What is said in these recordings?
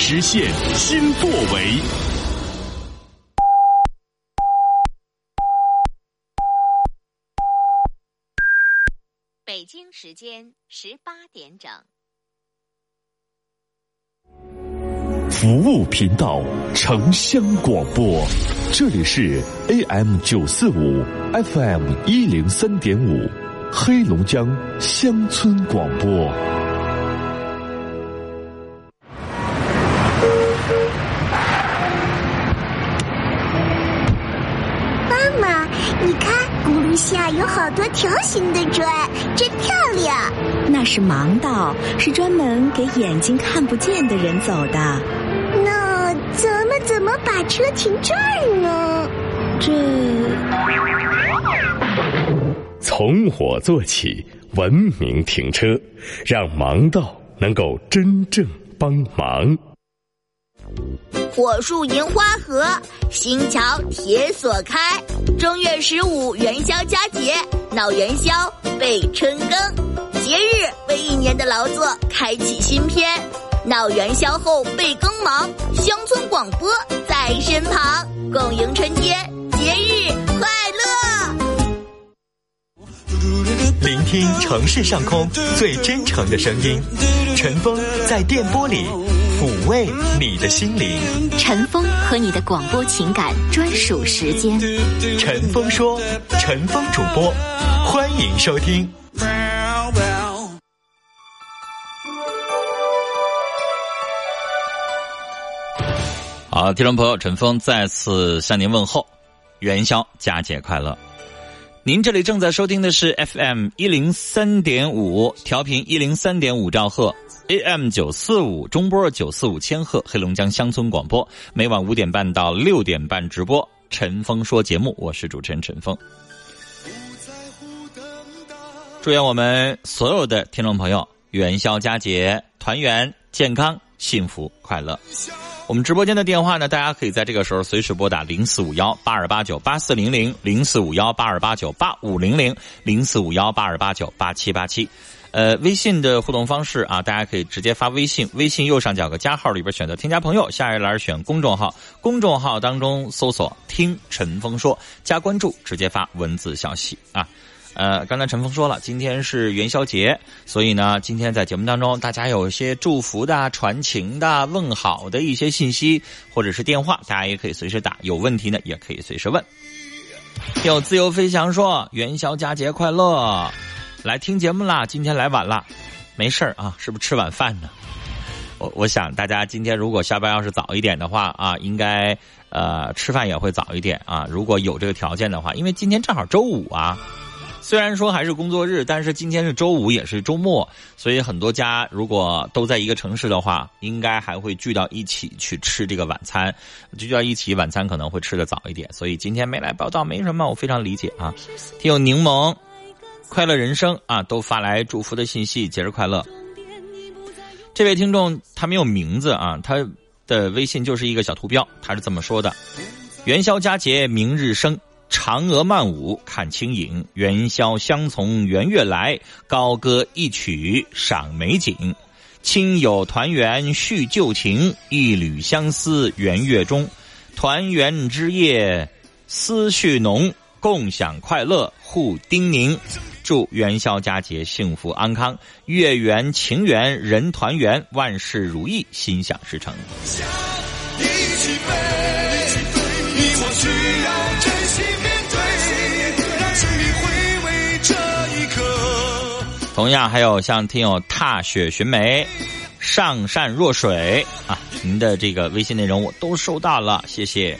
实现新作为。北京时间十八点整。服务频道，城乡广播，这里是 AM 九四五，FM 一零三点五，黑龙江乡村广播。有好多条形的砖，真漂亮。那是盲道，是专门给眼睛看不见的人走的。那咱们怎么把车停这儿呢？这从我做起，文明停车，让盲道能够真正帮忙。火树银花合，新桥铁锁开。正月十五元宵佳节，闹元宵备春耕。节日为一年的劳作开启新篇。闹元宵后备更忙，乡村广播在身旁，共迎春节，节日快乐！聆听城市上空最真诚的声音，晨风在电波里抚慰你的心灵。陈峰和你的广播情感专属时间。陈峰说，陈峰主播，欢迎收听。好，听众朋友，陈峰再次向您问候，元宵佳节快乐！您这里正在收听的是 FM 一零三点五调频一零三点五兆赫，AM 九四五中波九四五千赫，黑龙江乡村广播，每晚五点半到六点半直播。陈峰说节目，我是主持人陈峰。祝愿我们所有的听众朋友元宵佳节团圆、健康、幸福、快乐。我们直播间的电话呢，大家可以在这个时候随时拨打零四五幺八二八九八四零零零四五幺八二八九八五零零零四五幺八二八九八七八七。呃，微信的互动方式啊，大家可以直接发微信，微信右上角个加号里边选择添加朋友，下一栏选公众号，公众号当中搜索听陈峰说，加关注，直接发文字消息啊。呃，刚才陈峰说了，今天是元宵节，所以呢，今天在节目当中，大家有一些祝福的、传情的、问好的一些信息，或者是电话，大家也可以随时打。有问题呢，也可以随时问。有自由飞翔说元宵佳节快乐，来听节目啦！今天来晚了，没事儿啊，是不是吃晚饭呢？我我想大家今天如果下班要是早一点的话啊，应该呃吃饭也会早一点啊。如果有这个条件的话，因为今天正好周五啊。虽然说还是工作日，但是今天是周五，也是周末，所以很多家如果都在一个城市的话，应该还会聚到一起去吃这个晚餐，聚到一起晚餐可能会吃的早一点。所以今天没来报道没什么，我非常理解啊。听友柠檬，快乐人生啊，都发来祝福的信息，节日快乐。这位听众他没有名字啊，他的微信就是一个小图标，他是这么说的：元宵佳节明日生。嫦娥曼舞看清影，元宵相从圆月来，高歌一曲赏美景，亲友团圆叙旧情，一缕相思圆月中，团圆之夜思绪浓，共享快乐互叮咛，祝元宵佳节幸福安康，月圆情圆人团圆，万事如意心想事成。同样还有像听友踏雪寻梅、上善若水啊，您的这个微信内容我都收到了，谢谢。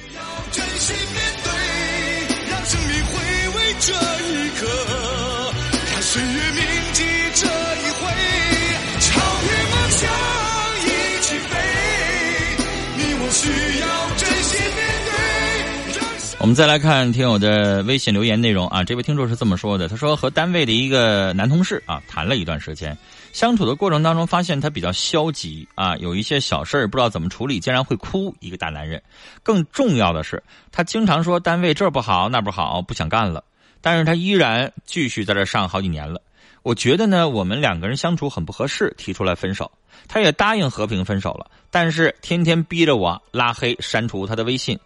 我们再来看听友的微信留言内容啊，这位听众是这么说的：他说和单位的一个男同事啊谈了一段时间，相处的过程当中发现他比较消极啊，有一些小事儿不知道怎么处理，竟然会哭。一个大男人，更重要的是，他经常说单位这不好那不好，不想干了，但是他依然继续在这上好几年了。我觉得呢，我们两个人相处很不合适，提出来分手。他也答应和平分手了，但是天天逼着我拉黑、删除他的微信。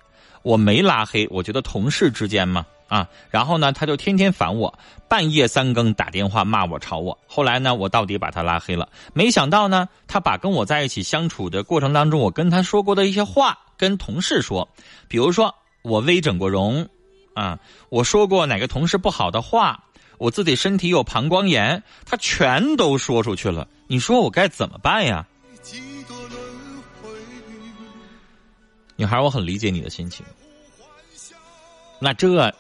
我没拉黑，我觉得同事之间嘛，啊，然后呢，他就天天烦我，半夜三更打电话骂我、吵我。后来呢，我到底把他拉黑了。没想到呢，他把跟我在一起相处的过程当中，我跟他说过的一些话，跟同事说，比如说我微整过容，啊，我说过哪个同事不好的话，我自己身体有膀胱炎，他全都说出去了。你说我该怎么办呀？女孩，我很理解你的心情。那这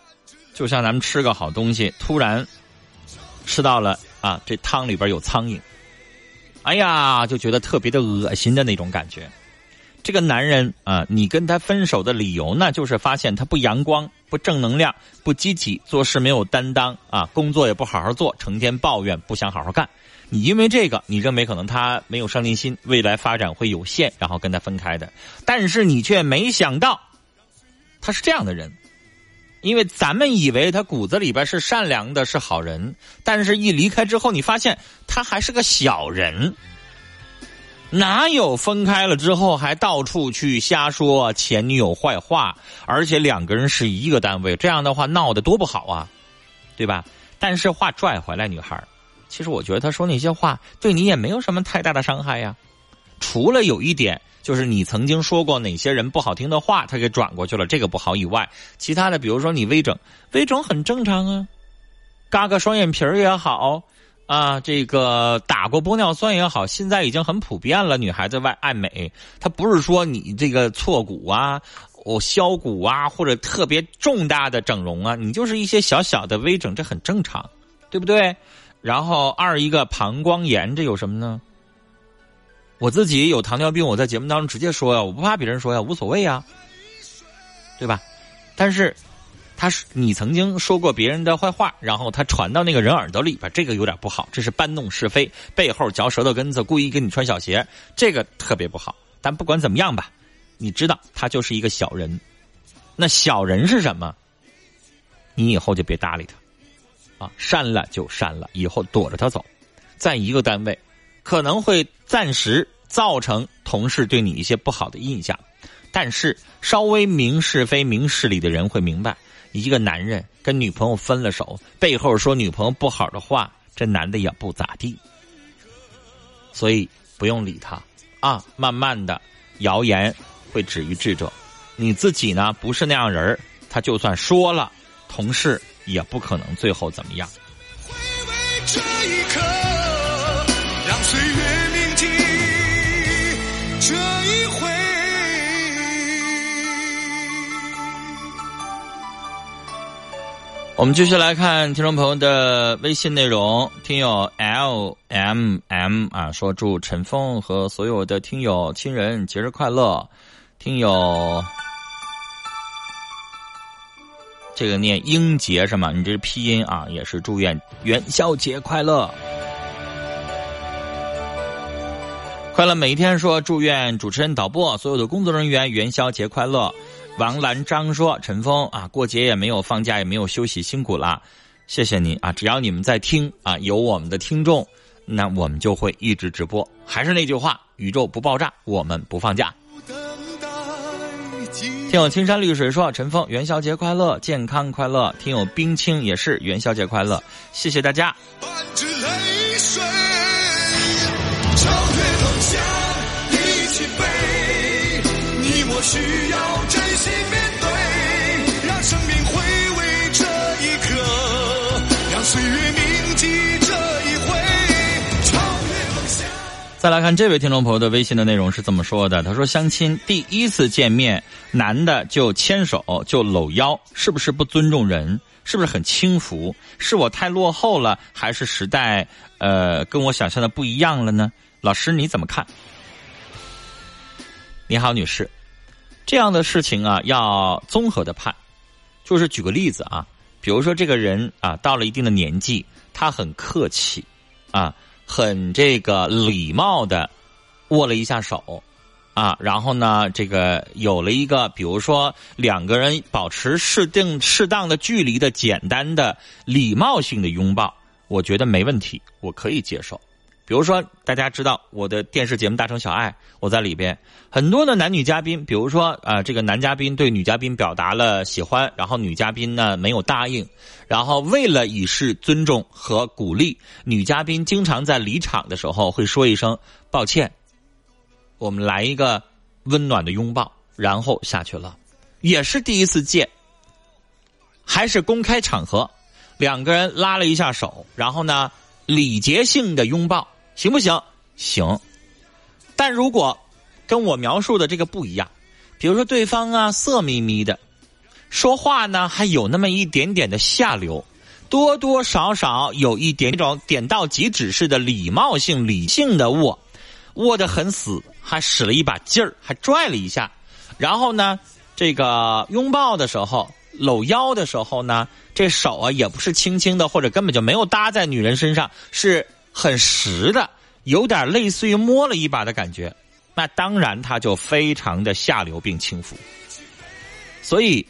就像咱们吃个好东西，突然吃到了啊，这汤里边有苍蝇，哎呀，就觉得特别的恶心的那种感觉。这个男人啊，你跟他分手的理由呢，就是发现他不阳光、不正能量、不积极，做事没有担当啊，工作也不好好做，成天抱怨，不想好好干。你因为这个，你认为可能他没有上进心，未来发展会有限，然后跟他分开的。但是你却没想到，他是这样的人，因为咱们以为他骨子里边是善良的，是好人，但是一离开之后，你发现他还是个小人。哪有分开了之后还到处去瞎说前女友坏话？而且两个人是一个单位，这样的话闹得多不好啊，对吧？但是话拽回来，女孩其实我觉得他说那些话对你也没有什么太大的伤害呀。除了有一点，就是你曾经说过哪些人不好听的话，他给转过去了，这个不好以外，其他的，比如说你微整，微整很正常啊，嘎个双眼皮儿也好。啊，这个打过玻尿酸也好，现在已经很普遍了。女孩子外爱美，她不是说你这个错骨啊、我削骨啊，或者特别重大的整容啊，你就是一些小小的微整，这很正常，对不对？然后二一个膀胱炎，这有什么呢？我自己有糖尿病，我在节目当中直接说呀，我不怕别人说呀，无所谓呀，对吧？但是。他是你曾经说过别人的坏话，然后他传到那个人耳朵里边，这个有点不好，这是搬弄是非，背后嚼舌头根子，故意给你穿小鞋，这个特别不好。但不管怎么样吧，你知道他就是一个小人。那小人是什么？你以后就别搭理他，删了就删了，以后躲着他走，在一个单位，可能会暂时造成同事对你一些不好的印象，但是稍微明是非、明事理的人会明白。一个男人跟女朋友分了手，背后说女朋友不好的话，这男的也不咋地，所以不用理他啊。慢慢的，谣言会止于智者。你自己呢，不是那样人他就算说了，同事也不可能最后怎么样。这一刻，让岁月铭记这一回。我们继续来看听众朋友的微信内容。听友 L M M 啊说祝陈峰和所有的听友亲人节日快乐。听友这个念英杰是吗？你这是拼音啊，也是祝愿元宵节快乐。快乐每一天说祝愿主持人、导播所有的工作人员元宵节快乐。王兰章说：“陈峰啊，过节也没有放假，也没有休息，辛苦了，谢谢你啊！只要你们在听啊，有我们的听众，那我们就会一直直播。还是那句话，宇宙不爆炸，我们不放假。”听友青山绿水说：“陈峰元宵节快乐，健康快乐。”听友冰清也是元宵节快乐，谢谢大家。需要真心再来看这位听众朋友的微信的内容是这么说的：他说，相亲第一次见面，男的就牵手就搂腰，是不是不尊重人？是不是很轻浮？是我太落后了，还是时代呃跟我想象的不一样了呢？老师你怎么看？你好，女士。这样的事情啊，要综合的判。就是举个例子啊，比如说这个人啊，到了一定的年纪，他很客气，啊，很这个礼貌的握了一下手，啊，然后呢，这个有了一个，比如说两个人保持适定适当的距离的简单的礼貌性的拥抱。我觉得没问题，我可以接受。比如说，大家知道我的电视节目《大城小爱》，我在里边很多的男女嘉宾，比如说啊，这个男嘉宾对女嘉宾表达了喜欢，然后女嘉宾呢没有答应，然后为了以示尊重和鼓励，女嘉宾经常在离场的时候会说一声抱歉，我们来一个温暖的拥抱，然后下去了，也是第一次见，还是公开场合，两个人拉了一下手，然后呢礼节性的拥抱。行不行？行，但如果跟我描述的这个不一样，比如说对方啊色眯眯的，说话呢还有那么一点点的下流，多多少少有一点种点到即止式的礼貌性、理性的握，握得很死，还使了一把劲儿，还拽了一下，然后呢，这个拥抱的时候、搂腰的时候呢，这手啊也不是轻轻的，或者根本就没有搭在女人身上，是。很实的，有点类似于摸了一把的感觉，那当然它就非常的下流并轻浮。所以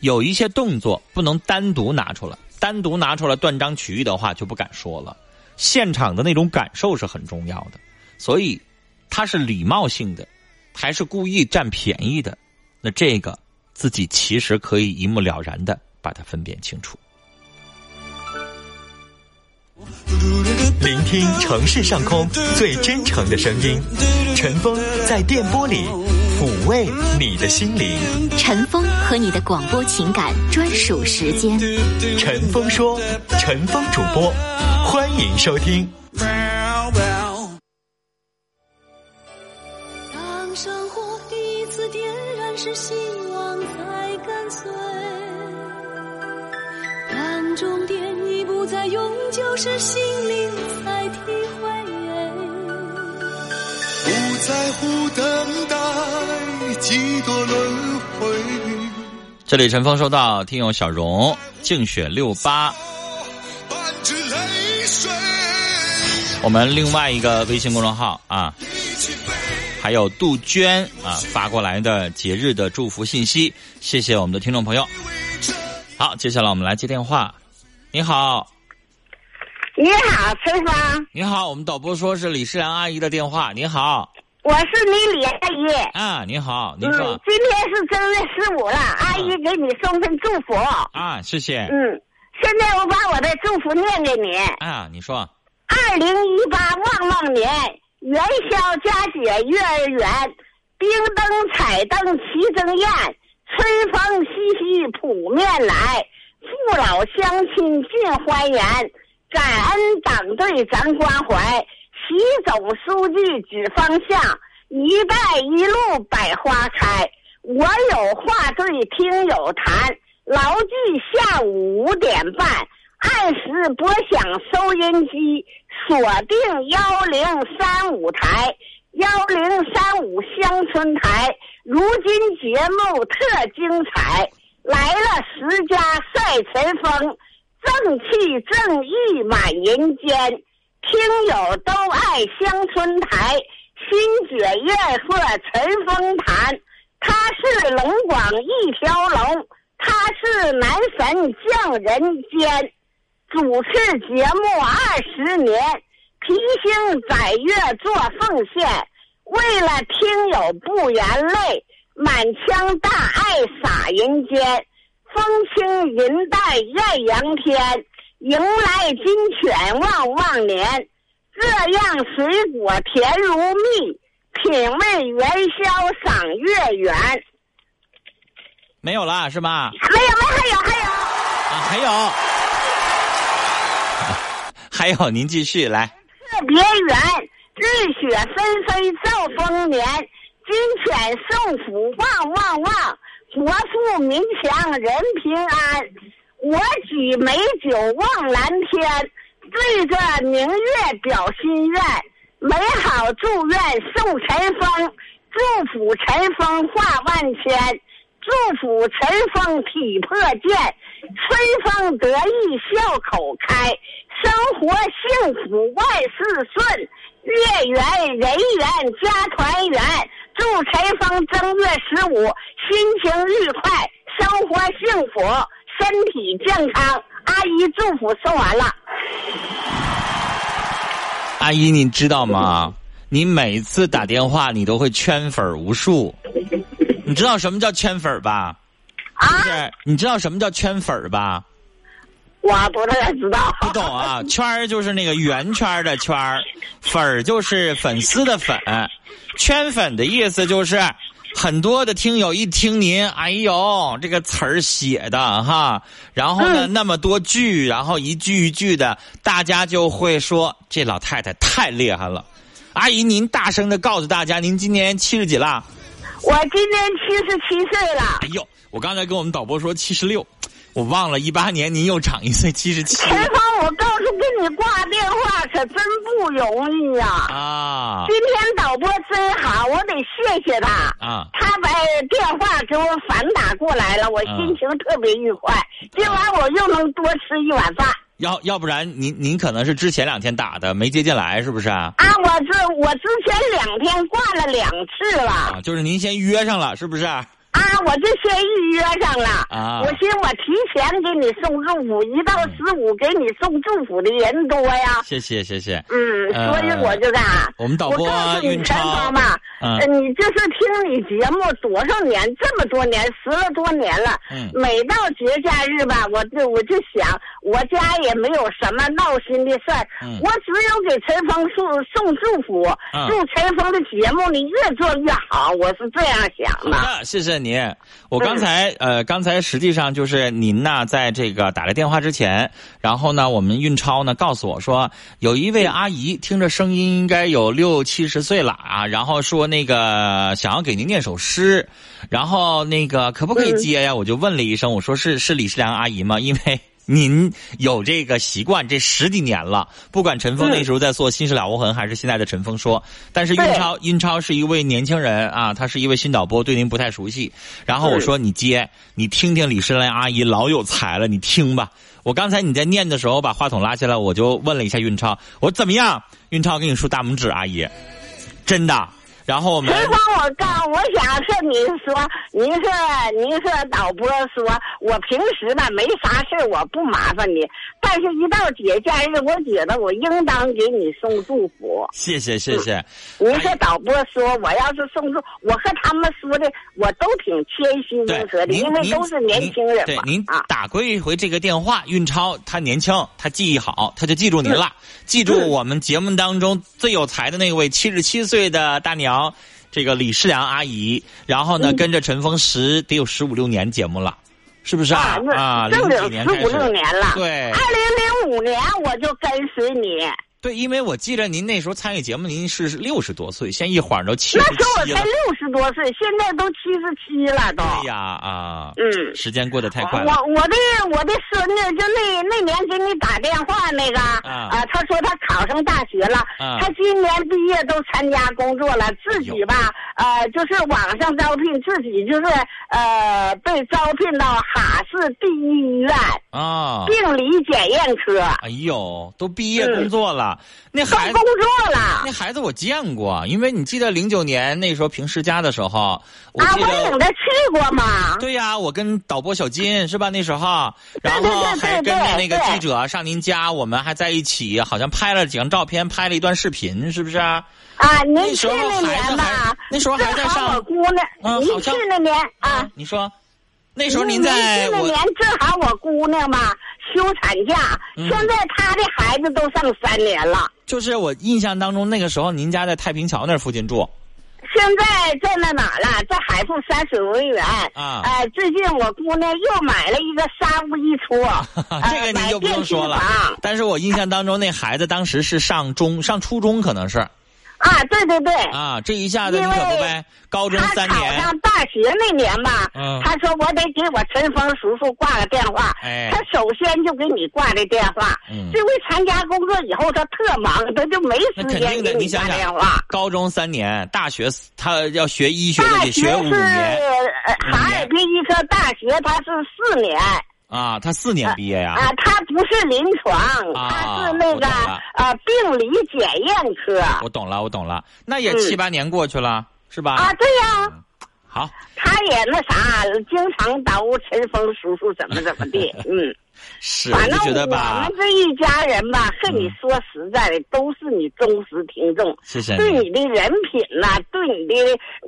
有一些动作不能单独拿出来，单独拿出来断章取义的话就不敢说了。现场的那种感受是很重要的，所以他是礼貌性的，还是故意占便宜的？那这个自己其实可以一目了然的把它分辨清楚。聆听城市上空最真诚的声音，陈峰在电波里抚慰你的心灵。陈峰和你的广播情感专属时间。陈峰说：“陈峰主播，欢迎收听。”当生活第一次点燃，是希望在跟随。当终点。在永久是心灵才体会，不在乎等待几多轮回。这里陈峰收到听友小荣竞选六八，我们另外一个微信公众号啊，还有杜鹃啊发过来的节日的祝福信息，谢谢我们的听众朋友。好，接下来我们来接电话，你好。你好，春芳。你好，我们导播说是李世良阿姨的电话。你好，我是你李阿姨。啊，你好，你说。今天是正月十五了，阿姨给你送份祝福。啊，谢谢。嗯，现在我把我的祝福念给你。啊，你说。二零一八旺旺年，元宵佳节月儿圆，冰灯彩灯齐争艳，春风习习扑面来，父老乡亲尽欢颜。感恩党对咱关怀，习总书记指方向，一带一路百花开。我有话对听友谈，牢记下午五点半，按时拨响收音机，锁定幺零三五台，幺零三五乡村台。如今节目特精彩，来了十佳赛陈风。正气正义满人间，听友都爱乡村台。新雪月色陈风谈，他是龙广一条龙，他是男神降人间。主持节目二十年，披星载月做奉献，为了听友不言泪，满腔大爱洒人间。风轻云淡艳阳天，迎来金犬旺旺年。这样水果甜如蜜，品味元宵赏月圆。没有了是吗？没有，没还有还有啊，还有，还有，您继续来。特别圆，日雪纷飞兆丰年，金犬送福旺旺旺。国富民强人平安，我举美酒望蓝天，对着明月表心愿，美好祝愿送陈风，祝福陈风话万千，祝福陈风体魄健，春风得意笑口开，生活幸福万事顺，月圆人圆家团圆。祝陈峰正月十五心情愉快，生活幸福，身体健康。阿姨祝福送完了。阿姨，你知道吗？你每次打电话，你都会圈粉儿无数。你知道什么叫圈粉儿吧？啊，是，你知道什么叫圈粉儿吧？我不太知道。不懂啊？圈儿就是那个圆圈的圈儿，粉儿就是粉丝的粉。圈粉的意思就是，很多的听友一听您，哎呦，这个词儿写的哈，然后呢、那么多句，然后一句一句的，大家就会说这老太太太厉害了。阿姨，您大声的告诉大家，您今年七十几了？我今年七十七岁了。哎呦，我刚才跟我们导播说七十六，我忘了，一八年您又长一岁，七十七陈芳，我告诉跟你挂电话可真不容易呀、啊今天导播真好，我得谢谢他。啊！他把电话给我反打过来了，我心情特别愉快。今晚我又能多吃一碗饭。要要不然您您可能是之前两天打的没接进来，是不是啊？啊，我这我之前两天挂了两次了啊，就是您先约上了，是不是？啊，我就先预约上了。啊我寻我提前给你送祝福，一到十五给你送祝福的人多呀。谢谢谢谢。嗯，呃所以我就干。我们导播我告诉你陈芳吧，嗯呃你就是听你节目多少年，这么多年，十了多年了。嗯每到节假日吧，我就我就想，我家也没有什么闹心的事儿，嗯我只有给陈峰送送祝福，嗯祝陈峰的节目你越做越好，我是这样想的。好的，谢谢您。我刚才、呃，刚才实际上就是您呢，在这个打来电话之前，然后呢，我们运超呢告诉我说，有一位阿姨听着声音应该有六七十岁了啊，然后说那个想要给您念首诗，然后那个可不可以接呀？我就问了一声，我说是是李世良阿姨吗？因为。您有这个习惯，这十几年了。不管陈峰那时候在做《新事了无痕》，还是现在的陈峰说，但是运超运超是一位年轻人啊，他是一位新导播，对您不太熟悉。然后我说你接，你听听李世兰阿姨老有才了，你听吧。我刚才你在念的时候把话筒拉下来，我就问了一下运超，我说怎么样？运超给你竖大拇指，阿姨，真的。然后我们谁帮，我告，我想是您说，您是您是导播说，我平时吧没啥事儿我不麻烦你，但是一到节假日，我觉得我应当给你送祝福。谢谢谢谢。您是导播说，我要是送祝，我和他们说的，我都挺谦虚对如和的，因为都是年轻人嘛。对您啊，打过一回这个电话，运超他年轻，他记忆好，他就记住您了，记住我们节目当中最有才的那位七十七岁的大娘。这个李世良阿姨，然后呢，跟着陈峰十得有十五六年节目了，是不是啊？啊，正零几经十五六年了。对二零零五年我就跟随你，对，因为我记得您那时候参与节目，您是六十多岁，现在一晃都七十那时候我。才六十多岁，现在都七十七了都。哎呀啊，嗯时间过得太快我了。我的我的孙子就那那年给你打电话那个啊呃他说他考上大学了，啊他今年毕业都参加工作了，自己吧呃就是网上招聘，自己就是呃被招聘到哈市第一医院啊，病理检验科，哎呦，都毕业工作了，那孩子工作了那。孩子我见过，因为你记得零九年那时候评世家的时候，我啊。我领他去过嘛。对呀、我跟导播小金是吧？那时候，然后还跟着那个记者上您家，我们还在一起，好像拍了几张照片，拍了一段视频，是不是？啊，您去那时候那年吧，那时候还在上我姑娘，您去那年啊，你说，那时候您在我那年正好我姑娘嘛休产假，嗯现在她的孩子都上三年了，就是我印象当中那个时候，您家在太平桥那附近住现在在那哪儿了？在海富山水文园。啊呃，最近我姑娘又买了一个三屋一厨，呃这个您就不用说了。但是我印象当中，那孩子当时是上中上初中，可能是啊，对对对。啊，这一下子你因为可不呗，高中他考三年，上大学那年吧，嗯他说我得给我陈峰叔叔挂个电话。哎他首先就给你挂的电话。嗯这回参加工作以后，他特忙，他就没时间给挂你想想电话。，高中三年，大学他要学医学的大得学五学是哈尔滨医科大学，他是四年啊，他四年毕业呀、啊，他不是临床，啊他是那个呃病理检验科。我懂了，我懂了，那也嗯。七八年过去了，是吧？啊，对呀。好，他也那啥，经常叨咕陈峰叔叔怎么怎么的，嗯。是，反正我们，这一家人吧，和你说实在的，都是你忠实听众。谢谢对你。的人品呐、对你的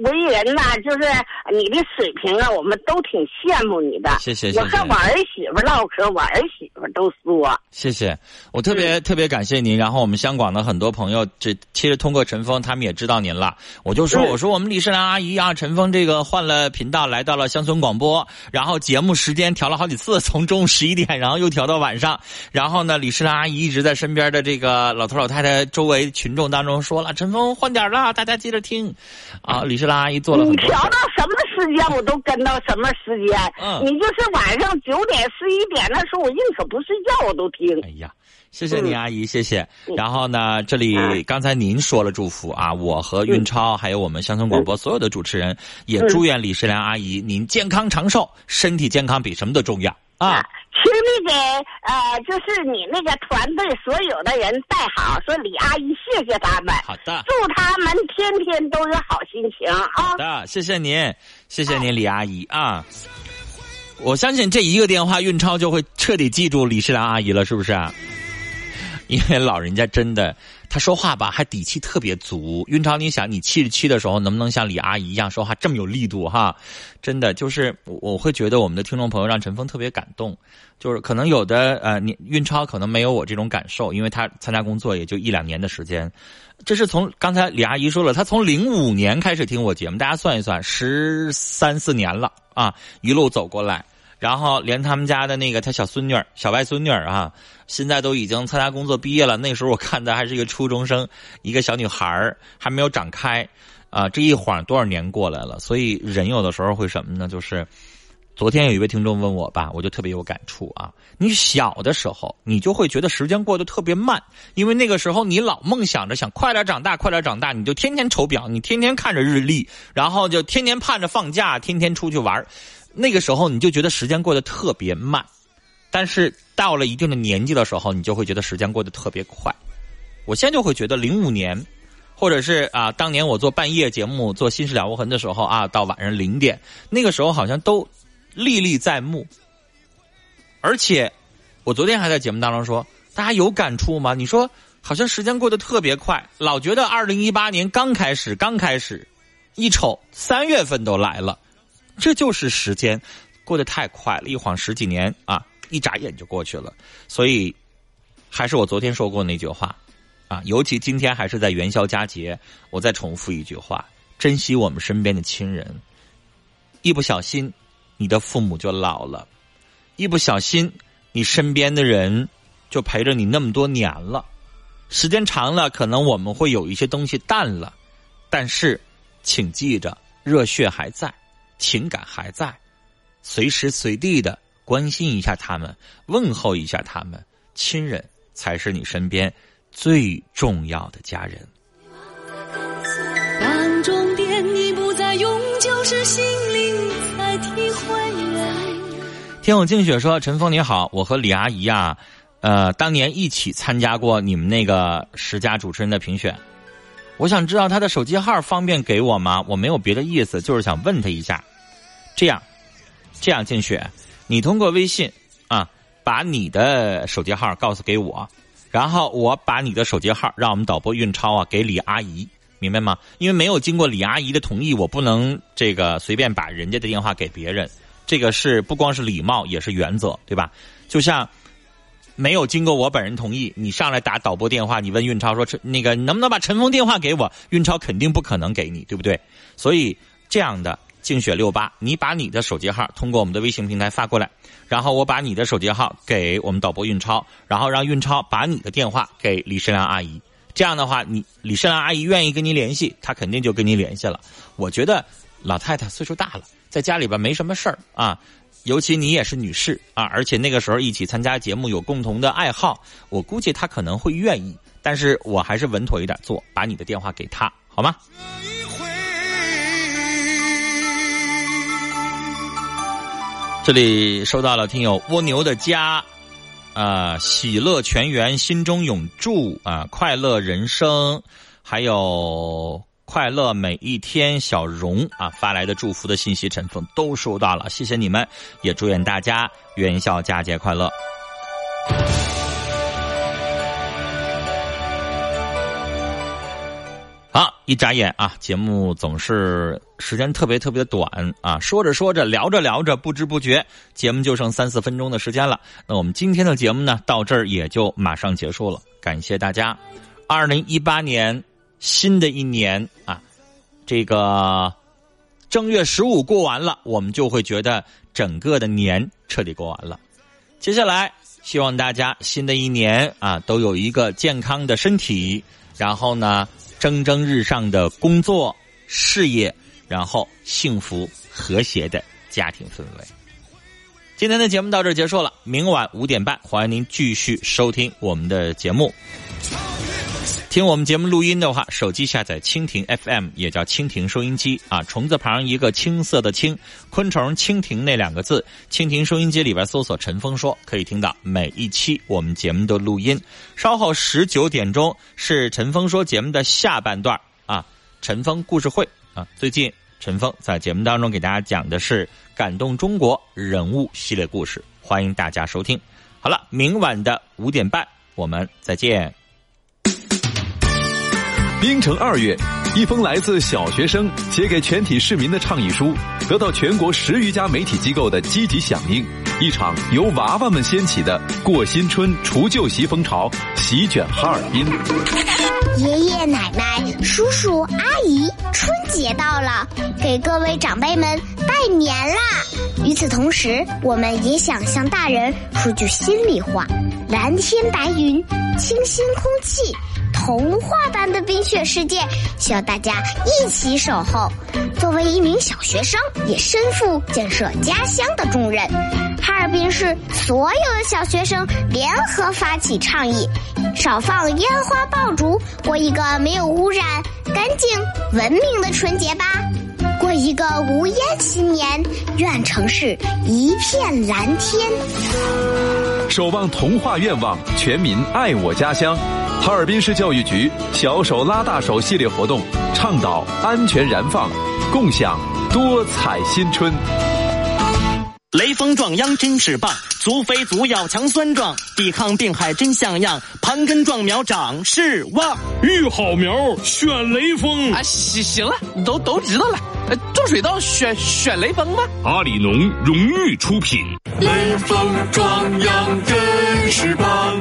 为人呐、就是你的水平啊，我们都挺羡慕你的。谢谢谢谢我和我儿媳妇唠嗑，我儿媳妇都说，谢谢，我特嗯别、特别感谢您。然后我们香港的很多朋友，这其实通过陈峰，他们也知道您了。我就说，嗯我说我们李世良阿姨啊，陈峰这个换了频道，来到了乡村广播，然后节目时间调了好几次，从中午十一点，然后又调到晚上。然后呢，李世兰阿姨一直在身边的这个老头老太太周围群众当中说了，陈峰换点了，大家接着听。啊，李世兰阿姨做了你。调到什么时间，我都跟到什么时间。嗯你就是晚上九点、十一点那时候，我宁可不睡觉，我都听。哎呀，谢谢你，嗯阿姨，谢谢。嗯然后呢，这里嗯刚才您说了祝福啊，我和运超还有我们乡村广播所有的主持人，也嗯祝愿李世良阿姨您健康长寿，身体健康比什么都重要啊！请你给呃，就是你那个团队所有的人带好，说李阿姨谢谢他们，好的，祝他们天天都有好心情啊好！的，谢谢您，谢谢您，李阿姨啊。我相信这一个电话，运超就会彻底记住李世兰阿姨了，是不是啊？因为老人家真的，他说话吧还底气特别足。运超，你想，你七十七的时候能不能像李阿姨一样说话这么有力度哈？真的就是我我会觉得我们的听众朋友让陈峰特别感动，就是可能有的呃，你运超可能没有我这种感受，因为他参加工作也就一两年的时间。这是从刚才李阿姨说了，她从零五年开始听我节目，大家算一算，十三四年了啊，一路走过来。然后连他们家的那个他小孙女、小外孙女啊，现在都已经参加工作毕业了。那时候我看的还是一个初中生，一个小女孩儿还没有长开，啊，这一晃多少年过来了。所以人有的时候会什么呢？就是昨天有一位听众问我吧，我就特别有感触啊。你小的时候，你就会觉得时间过得特别慢，因为那个时候你老梦想着想快点长大，快点长大，你就天天瞅表，你天天看着日历，然后就天天盼着放假，天天出去玩那个时候你就觉得时间过得特别慢，但是到了一定的年纪的时候，你就会觉得时间过得特别快。我现在就会觉得零五年，或者是啊，当年我做半夜节目做《心事了无痕》的时候啊，到晚上零点，那个时候好像都历历在目。而且，我昨天还在节目当中说，大家有感触吗？你说好像时间过得特别快，老觉得二零一八年刚开始，刚开始，一瞅三月份都来了。这就是时间过得太快了，一晃十几年啊，一眨眼就过去了。所以，还是我昨天说过那句话啊，尤其今天还是在元宵佳节，我再重复一句话：珍惜我们身边的亲人。一不小心，你的父母就老了；一不小心，你身边的人就陪着你那么多年了。时间长了，可能我们会有一些东西淡了，但是，请记着，热血还在。情感还在，随时随地的关心一下他们，问候一下他们，亲人才是你身边最重要的家人。当终点已不再永久，是心灵才体会。天友静雪说：“陈峰你好，我和李阿姨啊，呃，当年一起参加过你们那个十佳主持人的评选。我想知道他的手机号，方便给我吗？我没有别的意思，就是想问他一下。这样，这样，静雪，你通过微信啊，把你的手机号告诉给我，然后我把你的手机号让我们导播运超啊给李阿姨，明白吗？因为没有经过李阿姨的同意，我不能这个随便把人家的电话给别人。这个是不光是礼貌，也是原则，对吧？就像。”没有经过我本人同意，你上来打导播电话，你问运超说：“陈那个能不能把陈峰电话给我？”运超肯定不可能给你，对不对？所以这样的竞选六八，你把你的手机号通过我们的微信平台发过来，然后我把你的手机号给我们导播运超，然后让运超把你的电话给李世良阿姨。这样的话，你李世良阿姨愿意跟你联系，她肯定就跟你联系了。我觉得老太太岁数大了，在家里边没什么事儿啊。尤其你也是女士啊，而且那个时候一起参加节目，有共同的爱好，我估计她可能会愿意。但是我还是稳妥一点做，把你的电话给她，好吗？这里收到了听友蜗牛的家，啊、喜乐全员，心中永驻啊、快乐人生，还有快乐每一天，小荣啊发来的祝福的信息，陈峰都收到了，谢谢你们，也祝愿大家元宵佳节快乐。好，一眨眼啊，节目总是时间特别特别的短啊，说着说着，聊着聊着，不知不觉节目就剩三四分钟的时间了。那我们今天的节目呢，到这儿也就马上结束了。感谢大家，二零一八年新的一年啊，这个正月十五过完了，我们就会觉得整个的年彻底过完了。接下来，希望大家新的一年啊，都有一个健康的身体，然后呢。蒸蒸日上的工作事业，然后幸福和谐的家庭氛围。今天的节目到这儿结束了，明晚五点半，欢迎您继续收听我们的节目。听我们节目录音的话，手机下载蜻蜓 FM，也叫蜻蜓收音机啊，虫字旁一个青色的青，昆虫蜻蜓那两个字，蜻蜓收音机里边搜索“陈峰说”，可以听到每一期我们节目的录音。稍后十九点钟是陈峰说节目的下半段啊，陈峰故事会啊，最近陈峰在节目当中给大家讲的是感动中国人物系列故事，欢迎大家收听。好了，明晚的五点半我们再见。冰城二月，一封来自小学生写给全体市民的倡议书，得到全国十余家媒体机构的积极响应。一场由娃娃们掀起的过新春除旧习风潮席卷哈尔滨。爷爷奶奶、叔叔阿姨，春节到了，给各位长辈们拜年啦！与此同时，我们也想向大人说句心里话：蓝天白云，清新空气。童话般的冰雪世界，需要大家一起守候。作为一名小学生，也身负建设家乡的重任。哈尔滨市所有的小学生联合发起倡议：少放烟花爆竹，过一个没有污染、干净、文明的春节吧！过一个无烟新年，愿城市一片蓝天。守望童话愿望，全民爱我家乡。哈尔滨市教育局“小手拉大手”系列活动，倡导安全燃放，共享多彩新春。雷锋壮秧真是棒，足肥足要强酸壮，抵抗病害真像样，盘根壮苗长势旺。育好苗选雷锋啊！行行了，都都知道了。种水稻选选雷锋吧？阿里农荣誉出品。雷锋壮秧真是棒，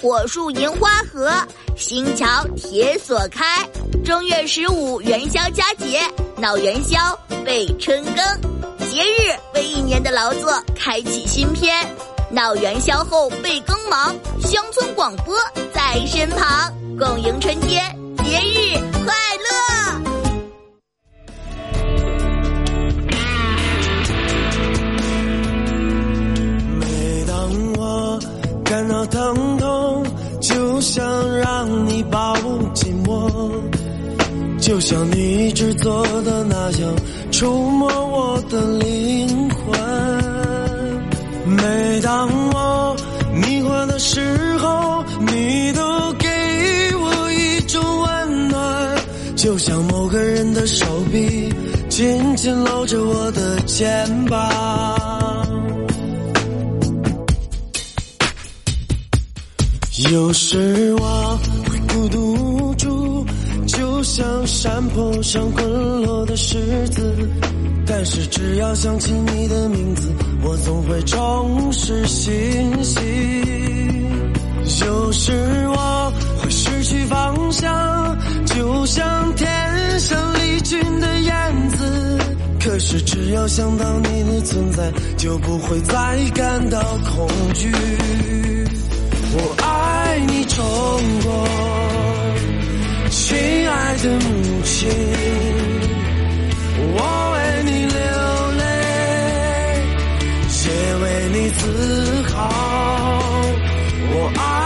火树银花合，新桥铁锁开。正月十五元宵佳节，闹元宵备春耕。节日为一年的劳作开启新篇。闹元宵后备耕忙，乡村广播在身旁，共迎春天，节日快感到疼痛，就想让你抱紧我，就像你制作的那样，触摸我的灵魂。每当我迷惑的时候，你都给我一种温暖，就像某个人的手臂紧紧搂着我的肩膀。有时我会孤独无助，就像山坡上滚落的石子。但是只要想起你的名字，我总会重拾信心。有时我会失去方向，就像天上离群的燕子。可是只要想到你的存在，就不会再感到恐惧。我的母亲，我为你流泪，也为你自豪。我爱。